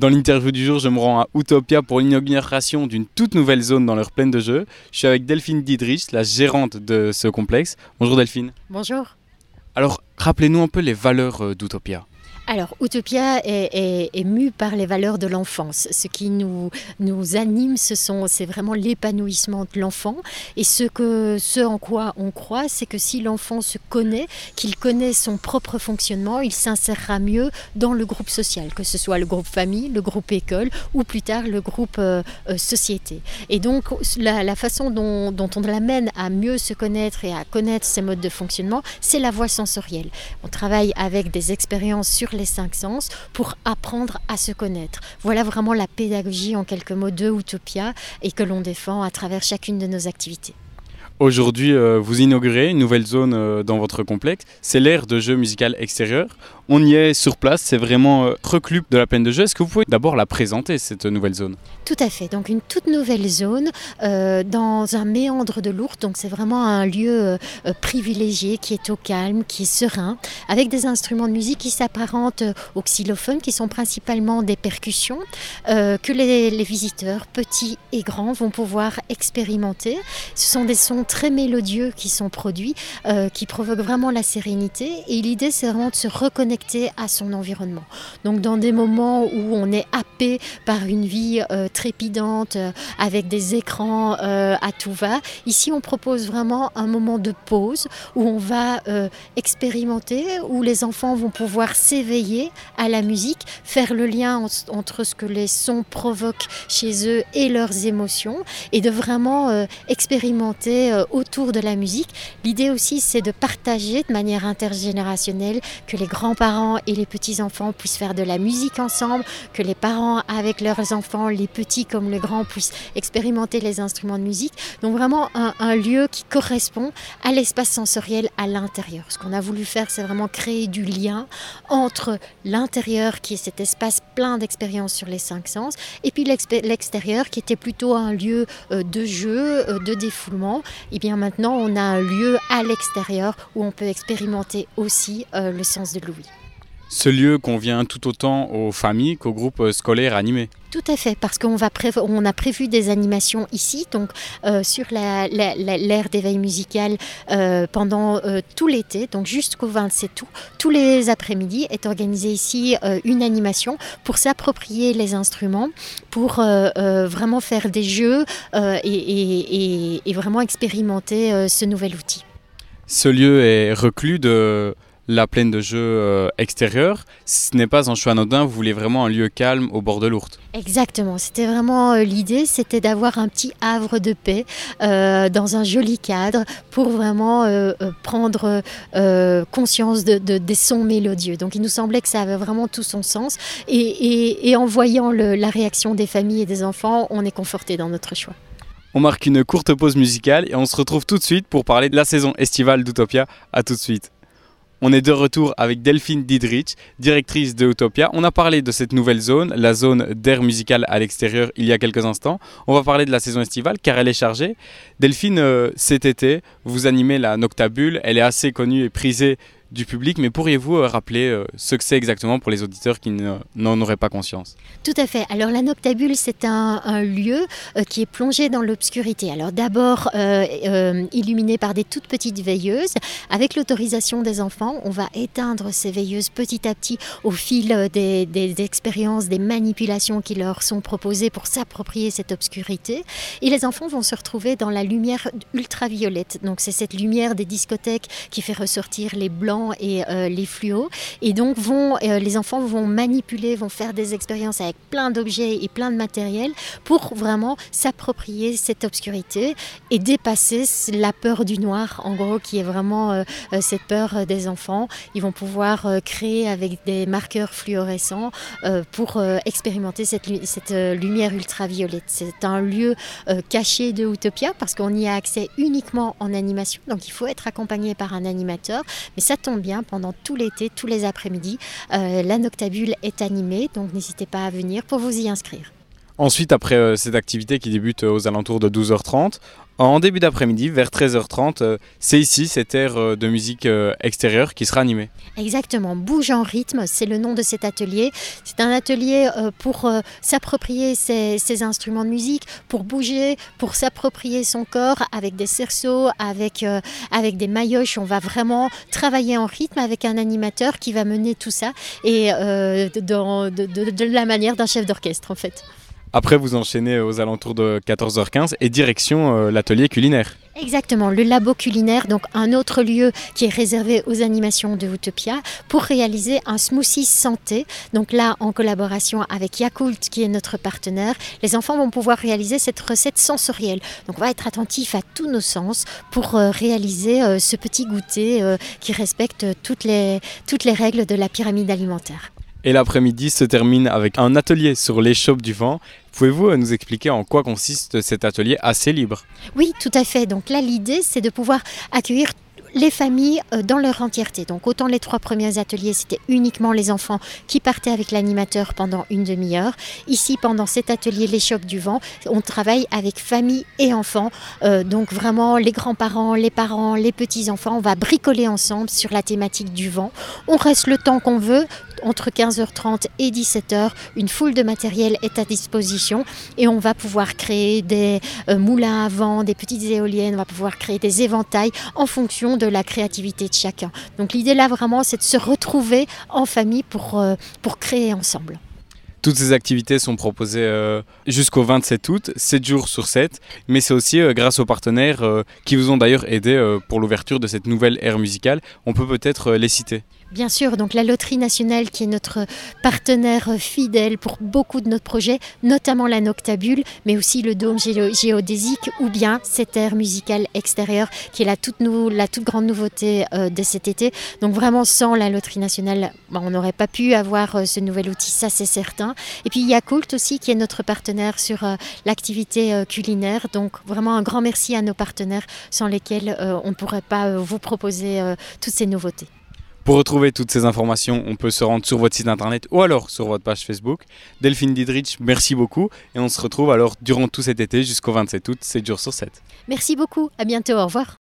Dans l'interview du jour, je me rends à Utopia pour l'inauguration d'une toute nouvelle zone dans leur plaine de jeu. Je suis avec Delphine Didrich, la gérante de ce complexe. Bonjour Delphine. Bonjour. Alors, rappelez-nous un peu les valeurs euh, d'Utopia. Alors, Utopia est, est, mue par les valeurs de l'enfance. Ce qui nous, anime, ce sont, c'est vraiment l'épanouissement de l'enfant. Et ce, en quoi on croit, c'est que si l'enfant se connaît, qu'il connaît son propre fonctionnement, il s'insérera mieux dans le groupe social, que ce soit le groupe famille, le groupe école ou plus tard le groupe euh, euh, société. Et donc, la, façon dont, dont on l'amène à mieux se connaître et à connaître ses modes de fonctionnement, c'est la voie sensorielle. On travaille avec des expériences sur cinq sens pour apprendre à se connaître. Voilà vraiment la pédagogie en quelques mots de Utopia et que l'on défend à travers chacune de nos activités. Aujourd'hui, euh, vous inaugurez une nouvelle zone euh, dans votre complexe. C'est l'aire de jeu musical extérieur. On y est sur place, c'est vraiment euh, de la plaine de jeu. Est-ce que vous pouvez d'abord la présenter, cette nouvelle zone? Tout à fait. Donc une toute nouvelle zone dans un méandre de l'Ourthe. Donc c'est vraiment un lieu privilégié qui est au calme, qui est serein, avec des instruments de musique qui s'apparentent aux xylophones, qui sont principalement des percussions, que les visiteurs, petits et grands, vont pouvoir expérimenter. Ce sont des sons très mélodieux qui sont produits, euh, qui provoquent vraiment la sérénité. Et l'idée, c'est vraiment de se reconnecter à son environnement. Donc, dans des moments où on est happé par une vie euh, trépidante, euh, avec des écrans à tout va, ici, on propose vraiment un moment de pause où on va expérimenter, où les enfants vont pouvoir s'éveiller à la musique, faire le lien entre ce que les sons provoquent chez eux et leurs émotions, et de vraiment expérimenter autour de la musique. L'idée aussi, c'est de partager de manière intergénérationnelle, que les grands-parents et les petits-enfants puissent faire de la musique ensemble, que les parents avec leurs enfants, les petits comme les grands, puissent expérimenter les instruments de musique. Donc vraiment un, lieu qui correspond à l'espace sensoriel à l'intérieur. Ce qu'on a voulu faire, c'est vraiment créer du lien entre l'intérieur, qui est cet espace plein d'expériences sur les cinq sens, et puis l'extérieur, qui était plutôt un lieu euh, de jeu, euh, de défoulement, et eh bien maintenant on a un lieu à l'extérieur où on peut expérimenter aussi euh, le sens de l'ouïe. Ce lieu convient tout autant aux familles qu'aux groupes scolaires animés. Tout à fait, parce qu'on on a prévu des animations ici, donc euh, sur l'aire d'éveil musical euh, pendant tout l'été, donc jusqu'au 27 août. Tous les après-midi est organisée ici une animation pour s'approprier les instruments, pour vraiment faire des jeux et, et, vraiment expérimenter ce nouvel outil. Ce lieu est reclus de la plaine de jeu euh, extérieure. Ce n'est pas un choix anodin, vous voulez vraiment un lieu calme au bord de l'Ourthe. Exactement, c'était vraiment euh, l'idée, c'était d'avoir un petit havre de paix euh, dans un joli cadre pour vraiment prendre conscience de, des sons mélodieux. Donc il nous semblait que ça avait vraiment tout son sens et, en voyant la réaction des familles et des enfants, on est conforté dans notre choix. On marque une courte pause musicale et on se retrouve tout de suite pour parler de la saison estivale d'Utopia. A tout de suite. On est de retour avec Delphine Didrich, directrice de Utopia. On a parlé de cette nouvelle zone, la zone d'air musical à l'extérieur, il y a quelques instants. On va parler de la saison estivale car elle est chargée. Delphine, euh, cet été, vous animez la Noctabule. Elle est assez connue et prisée du public, mais pourriez-vous euh, rappeler euh, ce que c'est exactement pour les auditeurs qui n'en auraient pas conscience? Tout à fait. Alors la noctabule, c'est un, lieu euh, qui est plongé dans l'obscurité. Alors d'abord illuminé par des toutes petites veilleuses. Avec l'autorisation des enfants, on va éteindre ces veilleuses petit à petit au fil des, des expériences, des manipulations qui leur sont proposées pour s'approprier cette obscurité. Et les enfants vont se retrouver dans la lumière ultraviolette. Donc c'est cette lumière des discothèques qui fait ressortir les blancs et euh, les fluos. Et donc, vont, euh, les enfants vont manipuler, vont faire des expériences avec plein d'objets et plein de matériel pour vraiment s'approprier cette obscurité et dépasser la peur du noir, en gros, qui est vraiment euh, cette peur des enfants. Ils vont pouvoir créer avec des marqueurs fluorescents pour expérimenter cette, cette lumière ultraviolette. C'est un lieu caché de Utopia parce qu'on y a accès uniquement en animation, donc il faut être accompagné par un animateur. Mais ça bien pendant tout l'été, tous les après-midi. Euh, la Noctabule est animée, donc n'hésitez pas à venir pour vous y inscrire. Ensuite, après cette activité qui débute aux alentours de 12h30, en début d'après-midi, vers 13h30, euh, c'est ici cette aire euh, de musique euh, extérieure qui sera animée. Exactement, Bouge en rythme, c'est le nom de cet atelier. C'est un atelier pour s'approprier ses, instruments de musique, pour bouger, pour s'approprier son corps avec des cerceaux, avec, avec des maillotches. On va vraiment travailler en rythme avec un animateur qui va mener tout ça et de la manière d'un chef d'orchestre en fait. Après, vous enchaînez aux alentours de 14h15 et direction euh, l'atelier culinaire. Exactement, le labo culinaire, donc un autre lieu qui est réservé aux animations de Utopia pour réaliser un smoothie santé. Donc là, en collaboration avec Yakult, qui est notre partenaire, les enfants vont pouvoir réaliser cette recette sensorielle. Donc on va être attentif à tous nos sens pour euh, réaliser euh, ce petit goûter qui respecte toutes les, toutes les règles de la pyramide alimentaire. Et l'après-midi se termine avec un atelier sur l'échoppe du vent. Pouvez-vous euh, nous expliquer en quoi consiste cet atelier assez libre? Oui, tout à fait. Donc là, l'idée, c'est de pouvoir accueillir les familles euh, dans leur entièreté. Donc autant les trois premiers ateliers, c'était uniquement les enfants qui partaient avec l'animateur pendant une demi-heure. Ici, pendant cet atelier Les du Vent, on travaille avec famille et enfants. Euh, donc vraiment les grands-parents, les parents, les petits-enfants, on va bricoler ensemble sur la thématique du vent. On reste le temps qu'on veut. Entre 15h30 et 17h, une foule de matériel est à disposition et on va pouvoir créer des euh, moulins à vent, des petites éoliennes, on va pouvoir créer des éventails en fonction de la créativité de chacun. Donc l'idée là vraiment c'est de se retrouver en famille pour, euh, pour créer ensemble. Toutes ces activités sont proposées euh, jusqu'au 27 août, 7 jours sur 7, mais c'est aussi grâce aux partenaires qui vous ont d'ailleurs aidé pour l'ouverture de cette nouvelle ère musicale. On peut peut-être les citer. Bien sûr, donc la Loterie nationale qui est notre partenaire fidèle pour beaucoup de notre projet, notamment la Noctabule, mais aussi le dôme géodésique ou bien cette aire musicale extérieure qui est la toute, grande nouveauté euh, de cet été. Donc vraiment sans la Loterie nationale, on n'aurait pas pu avoir euh, ce nouvel outil, ça c'est certain. Et puis Yakult aussi qui est notre partenaire sur euh, l'activité culinaire. Donc vraiment un grand merci à nos partenaires sans lesquels on ne pourrait pas vous proposer toutes ces nouveautés. Pour retrouver toutes ces informations, on peut se rendre sur votre site internet ou alors sur votre page Facebook. Delphine Didrich, merci beaucoup et on se retrouve alors durant tout cet été jusqu'au 27 août, 7 jours sur 7. Merci beaucoup, à bientôt, au revoir.